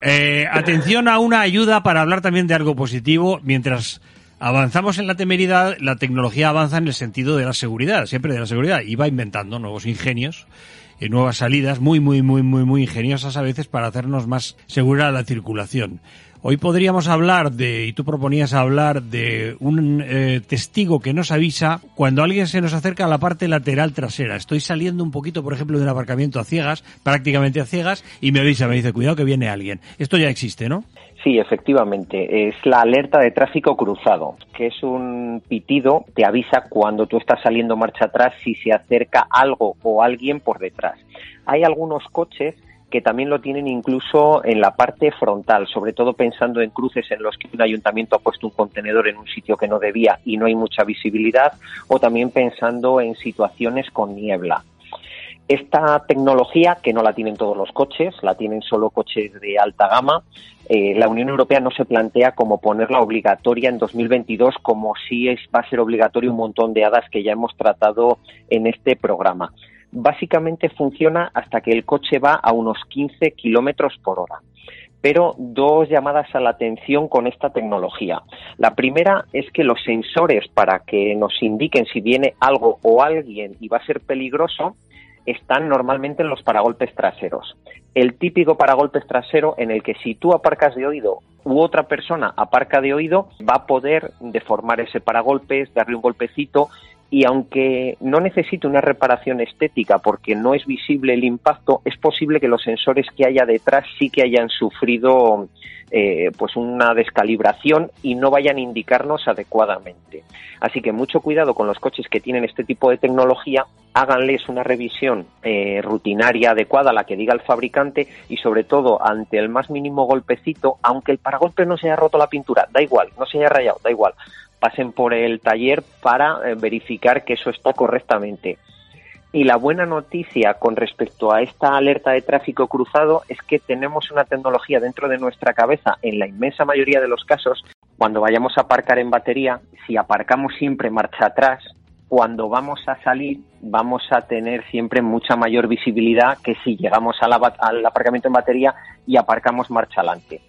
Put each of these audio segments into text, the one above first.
Eh, atención a una ayuda para hablar también de algo positivo. Mientras avanzamos en la temeridad, la tecnología avanza en el sentido de la seguridad, siempre de la seguridad, y va inventando nuevos ingenios y nuevas salidas muy, muy, muy, muy, muy ingeniosas a veces para hacernos más segura la circulación. Hoy podríamos hablar de, y tú proponías hablar de un eh, testigo que nos avisa cuando alguien se nos acerca a la parte lateral trasera. Estoy saliendo un poquito, por ejemplo, de un aparcamiento a ciegas, prácticamente a ciegas, y me avisa, me dice, cuidado que viene alguien. Esto ya existe, ¿no? Sí, efectivamente. Es la alerta de tráfico cruzado, que es un pitido, te avisa cuando tú estás saliendo marcha atrás si se acerca algo o alguien por detrás. Hay algunos coches que también lo tienen incluso en la parte frontal, sobre todo pensando en cruces en los que un ayuntamiento ha puesto un contenedor en un sitio que no debía y no hay mucha visibilidad, o también pensando en situaciones con niebla. Esta tecnología, que no la tienen todos los coches, la tienen solo coches de alta gama, eh, la Unión Europea no se plantea como ponerla obligatoria en 2022, como si es, va a ser obligatorio un montón de hadas que ya hemos tratado en este programa básicamente funciona hasta que el coche va a unos 15 kilómetros por hora. Pero dos llamadas a la atención con esta tecnología. La primera es que los sensores para que nos indiquen si viene algo o alguien y va a ser peligroso están normalmente en los paragolpes traseros. El típico paragolpes trasero en el que si tú aparcas de oído u otra persona aparca de oído, va a poder deformar ese paragolpes, darle un golpecito y aunque no necesite una reparación estética porque no es visible el impacto, es posible que los sensores que haya detrás sí que hayan sufrido eh, pues una descalibración y no vayan a indicarnos adecuadamente. Así que mucho cuidado con los coches que tienen este tipo de tecnología, háganles una revisión eh, rutinaria adecuada, la que diga el fabricante y sobre todo ante el más mínimo golpecito, aunque el paragolpe no se haya roto la pintura, da igual, no se haya rayado, da igual, pasen por el taller para eh, verificar que eso está correctamente. Y la buena noticia con respecto a esta alerta de tráfico cruzado es que tenemos una tecnología dentro de nuestra cabeza, en la inmensa mayoría de los casos, cuando vayamos a aparcar en batería, si aparcamos siempre marcha atrás, cuando vamos a salir vamos a tener siempre mucha mayor visibilidad que si llegamos al aparcamiento en batería y aparcamos marcha adelante.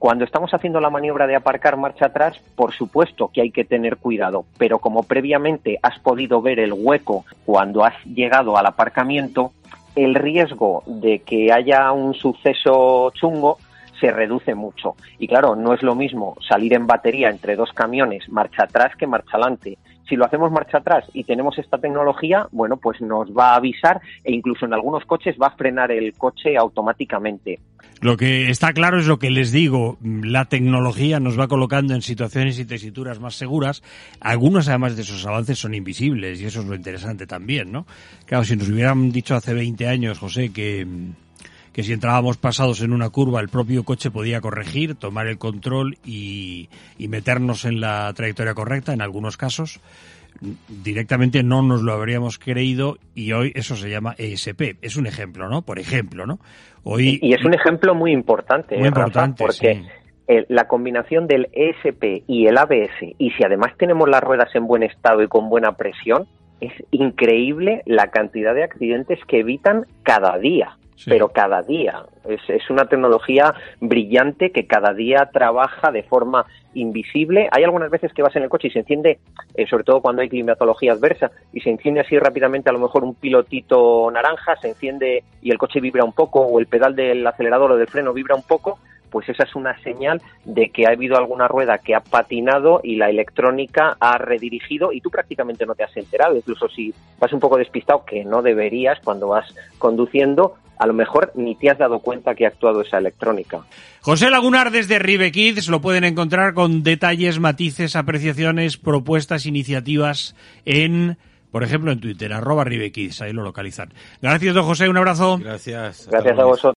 Cuando estamos haciendo la maniobra de aparcar marcha atrás, por supuesto que hay que tener cuidado, pero como previamente has podido ver el hueco cuando has llegado al aparcamiento, el riesgo de que haya un suceso chungo se reduce mucho. Y claro, no es lo mismo salir en batería entre dos camiones, marcha atrás que marcha adelante. Si lo hacemos marcha atrás y tenemos esta tecnología, bueno, pues nos va a avisar e incluso en algunos coches va a frenar el coche automáticamente. Lo que está claro es lo que les digo, la tecnología nos va colocando en situaciones y tesituras más seguras. Algunos además de esos avances son invisibles y eso es lo interesante también, ¿no? Claro, si nos hubieran dicho hace 20 años, José, que que si entrábamos pasados en una curva el propio coche podía corregir, tomar el control y, meternos en la trayectoria correcta en algunos casos. Directamente no nos lo habríamos creído y hoy eso se llama ESP. Es un ejemplo, ¿no? Por ejemplo, ¿no? Hoy, y es un ejemplo muy importante, muy importante porque la combinación del ESP y el ABS y si además tenemos las ruedas en buen estado y con buena presión, es increíble la cantidad de accidentes que evitan cada día pero cada día. Es, es, una tecnología brillante que cada día trabaja de forma invisible. Hay algunas veces que vas en el coche y se enciende, eh, sobre todo cuando hay climatología adversa, y se enciende así rápidamente a lo mejor un pilotito naranja, se enciende y el coche vibra un poco, o el pedal del acelerador o del freno vibra un poco, pues esa es una señal de que ha habido alguna rueda que ha patinado y la electrónica ha redirigido y tú prácticamente no te has enterado. Incluso si vas un poco despistado, que no deberías cuando vas conduciendo, a lo mejor ni te has dado cuenta que ha actuado esa electrónica. José Lagunar desde Rive Kids lo pueden encontrar con detalles, matices, apreciaciones, propuestas, iniciativas en por ejemplo, en Twitter, arroba Ribekids, ahí lo localizan. Gracias, don José, un abrazo. Gracias. Gracias a vosotros.